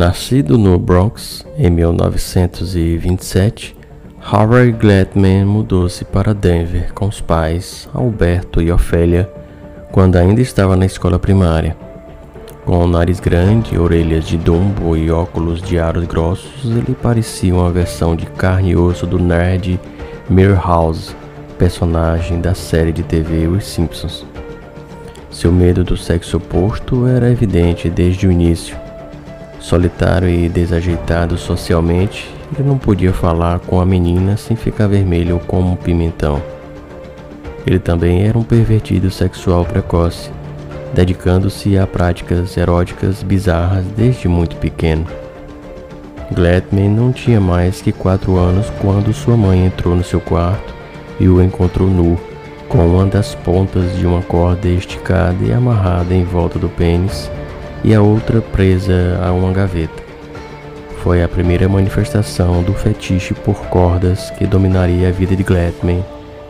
Nascido no Bronx em 1927, Harvey Gladman mudou-se para Denver com os pais Alberto e Ofélia quando ainda estava na escola primária. Com o nariz grande, orelhas de dumbo e óculos de aros grossos, ele parecia uma versão de carne e osso do nerd Milhouse, personagem da série de TV Os Simpsons. Seu medo do sexo oposto era evidente desde o início Solitário e desajeitado socialmente, ele não podia falar com a menina sem ficar vermelho como um pimentão. Ele também era um pervertido sexual precoce, dedicando-se a práticas eróticas bizarras desde muito pequeno. Gladman não tinha mais que quatro anos quando sua mãe entrou no seu quarto e o encontrou nu, com uma das pontas de uma corda esticada e amarrada em volta do pênis e a outra presa a uma gaveta. Foi a primeira manifestação do fetiche por cordas que dominaria a vida de Gladman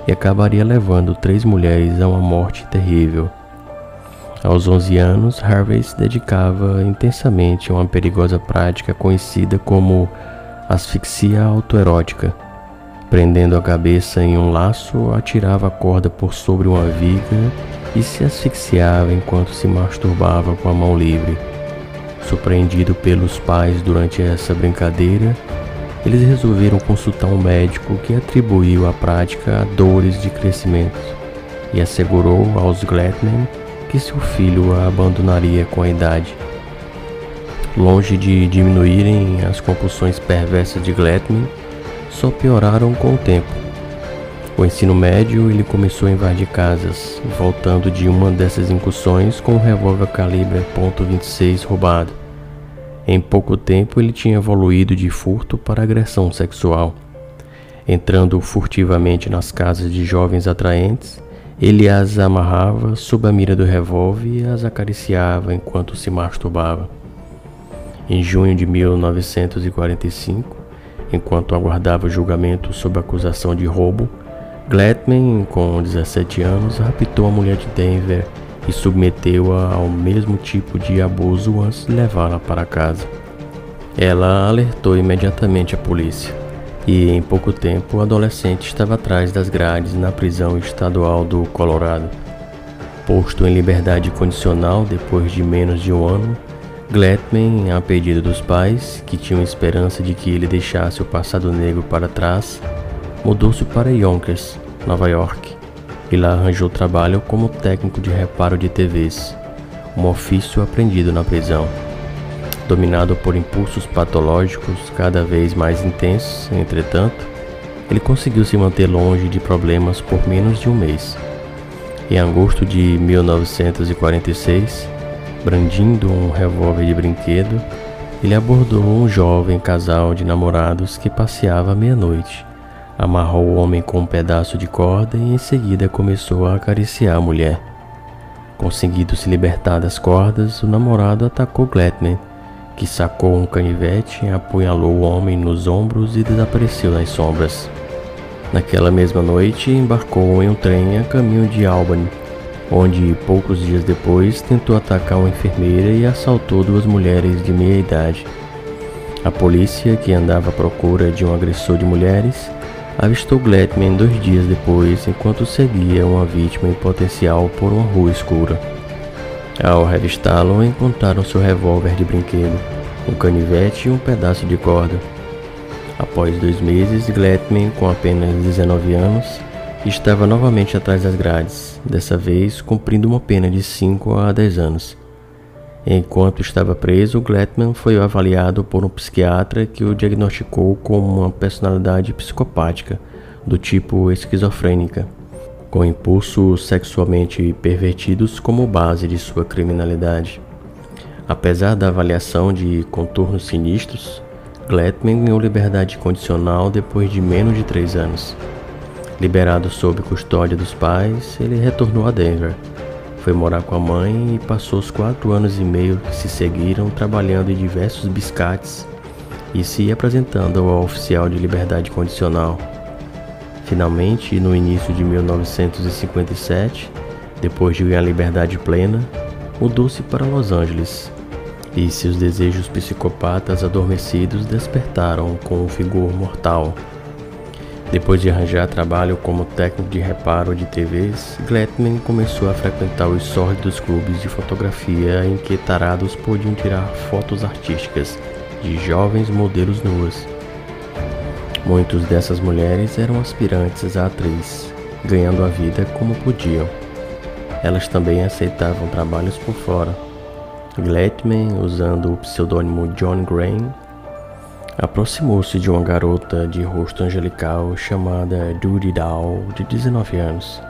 e acabaria levando três mulheres a uma morte terrível. Aos 11 anos, Harvey se dedicava intensamente a uma perigosa prática conhecida como asfixia autoerótica. Prendendo a cabeça em um laço, atirava a corda por sobre uma viga e se asfixiava enquanto se masturbava com a mão livre. Surpreendido pelos pais durante essa brincadeira, eles resolveram consultar um médico que atribuiu a prática a dores de crescimento e assegurou aos Gladman que seu filho a abandonaria com a idade. Longe de diminuírem as compulsões perversas de Gladman, só pioraram com o tempo. O ensino médio ele começou a invadir casas, voltando de uma dessas incursões com um revólver calibre .26 roubado. Em pouco tempo ele tinha evoluído de furto para agressão sexual. Entrando furtivamente nas casas de jovens atraentes, ele as amarrava sob a mira do revólver e as acariciava enquanto se masturbava. Em junho de 1945, enquanto aguardava julgamento sob acusação de roubo, Gladman, com 17 anos, raptou a mulher de Denver e submeteu-a ao mesmo tipo de abuso antes de levá-la para casa. Ela alertou imediatamente a polícia e, em pouco tempo, o adolescente estava atrás das grades na prisão estadual do Colorado. Posto em liberdade condicional depois de menos de um ano, Gladman, a pedido dos pais, que tinham esperança de que ele deixasse o passado negro para trás, mudou-se para Yonkers, Nova York, e lá arranjou trabalho como técnico de reparo de TVs, um ofício aprendido na prisão. Dominado por impulsos patológicos cada vez mais intensos, entretanto, ele conseguiu se manter longe de problemas por menos de um mês. Em agosto de 1946, brandindo um revólver de brinquedo, ele abordou um jovem casal de namorados que passeava à meia-noite Amarrou o homem com um pedaço de corda e em seguida começou a acariciar a mulher. Conseguido se libertar das cordas, o namorado atacou Gladman, que sacou um canivete, apunhalou o homem nos ombros e desapareceu nas sombras. Naquela mesma noite, embarcou em um trem a caminho de Albany, onde poucos dias depois tentou atacar uma enfermeira e assaltou duas mulheres de meia idade. A polícia, que andava à procura de um agressor de mulheres, avistou Gladman dois dias depois enquanto seguia uma vítima em potencial por uma rua escura. Ao revistá-lo, encontraram seu revólver de brinquedo, um canivete e um pedaço de corda. Após dois meses, Gladman, com apenas 19 anos, estava novamente atrás das grades, dessa vez cumprindo uma pena de 5 a 10 anos. Enquanto estava preso, Gladman foi avaliado por um psiquiatra que o diagnosticou como uma personalidade psicopática do tipo esquizofrênica, com impulsos sexualmente pervertidos como base de sua criminalidade. Apesar da avaliação de contornos sinistros, Gladman ganhou liberdade condicional depois de menos de três anos. Liberado sob custódia dos pais, ele retornou a Denver foi morar com a mãe e passou os quatro anos e meio que se seguiram trabalhando em diversos biscates e se apresentando ao oficial de liberdade condicional. Finalmente, no início de 1957, depois de ganhar liberdade plena, mudou-se para Los Angeles. e seus desejos psicopatas adormecidos despertaram com um vigor mortal. Depois de arranjar trabalho como técnico de reparo de TVs, Glatman começou a frequentar os sórdidos clubes de fotografia em que tarados podiam tirar fotos artísticas de jovens modelos nuas. Muitas dessas mulheres eram aspirantes à atriz, ganhando a vida como podiam. Elas também aceitavam trabalhos por fora. Glatman, usando o pseudônimo John Graham, aproximou-se de uma garota de rosto angelical chamada Judy Dow, de 19 anos.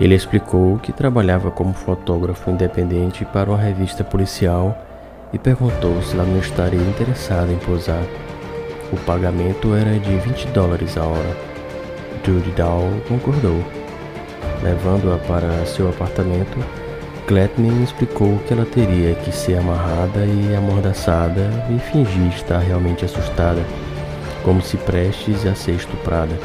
Ele explicou que trabalhava como fotógrafo independente para uma revista policial e perguntou se ela não estaria interessada em posar. O pagamento era de 20 dólares a hora. Judy Dow concordou. Levando-a para seu apartamento, Gladman explicou que ela teria que ser amarrada e amordaçada e fingir estar realmente assustada, como se prestes a ser estuprada.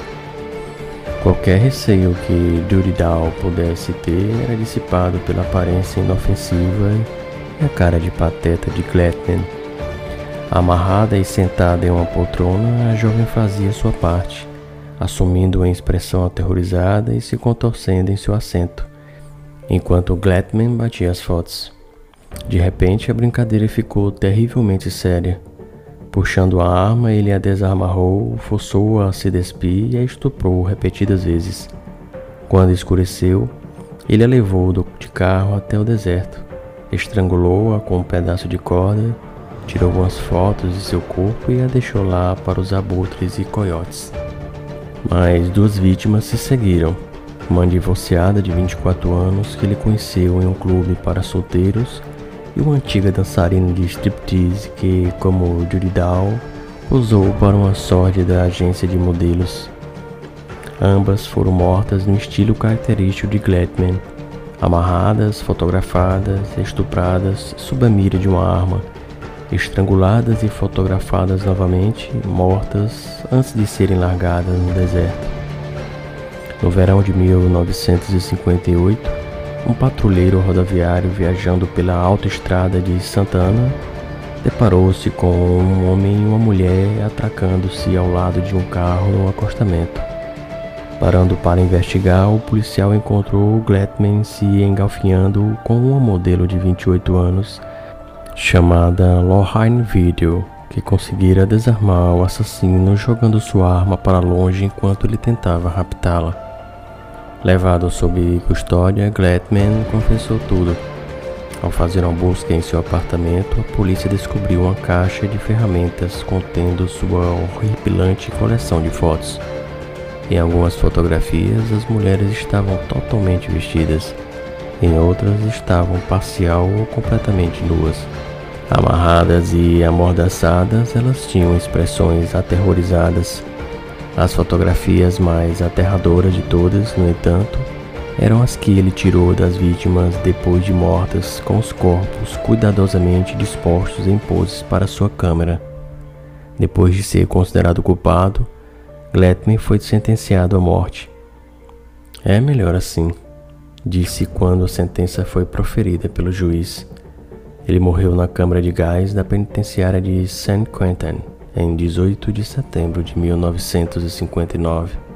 Qualquer receio que Dow pudesse ter era dissipado pela aparência inofensiva e a cara de pateta de Gladman. Amarrada e sentada em uma poltrona, a jovem fazia sua parte, assumindo uma expressão aterrorizada e se contorcendo em seu assento enquanto Gladman batia as fotos. De repente, a brincadeira ficou terrivelmente séria. Puxando a arma, ele a desarmarrou, forçou-a a se despir e a estuprou repetidas vezes. Quando escureceu, ele a levou de carro até o deserto, estrangulou-a com um pedaço de corda, tirou algumas fotos de seu corpo e a deixou lá para os abutres e coiotes. Mas duas vítimas se seguiram uma divorciada de 24 anos que ele conheceu em um clube para solteiros e uma antiga dançarina de striptease que, como Judy Dow, usou para uma sórdida agência de modelos. Ambas foram mortas no estilo característico de Gladman, amarradas, fotografadas, estupradas sob a mira de uma arma, estranguladas e fotografadas novamente, mortas antes de serem largadas no deserto. No verão de 1958, um patrulheiro rodoviário viajando pela autoestrada de Santa Ana deparou-se com um homem e uma mulher atracando-se ao lado de um carro no acostamento. Parando para investigar, o policial encontrou Gladman se engalfinhando com uma modelo de 28 anos chamada Lorraine Video, que conseguira desarmar o assassino jogando sua arma para longe enquanto ele tentava raptá-la. Levado sob custódia, Gladman confessou tudo. Ao fazer uma busca em seu apartamento, a polícia descobriu uma caixa de ferramentas contendo sua horripilante coleção de fotos. Em algumas fotografias, as mulheres estavam totalmente vestidas, em outras estavam parcial ou completamente nuas. Amarradas e amordaçadas, elas tinham expressões aterrorizadas as fotografias mais aterradoras de todas, no entanto, eram as que ele tirou das vítimas depois de mortas, com os corpos cuidadosamente dispostos em poses para sua câmera. Depois de ser considerado culpado, Gladman foi sentenciado à morte. É melhor assim, disse quando a sentença foi proferida pelo juiz. Ele morreu na câmara de gás da penitenciária de San Quentin em 18 de setembro de 1959.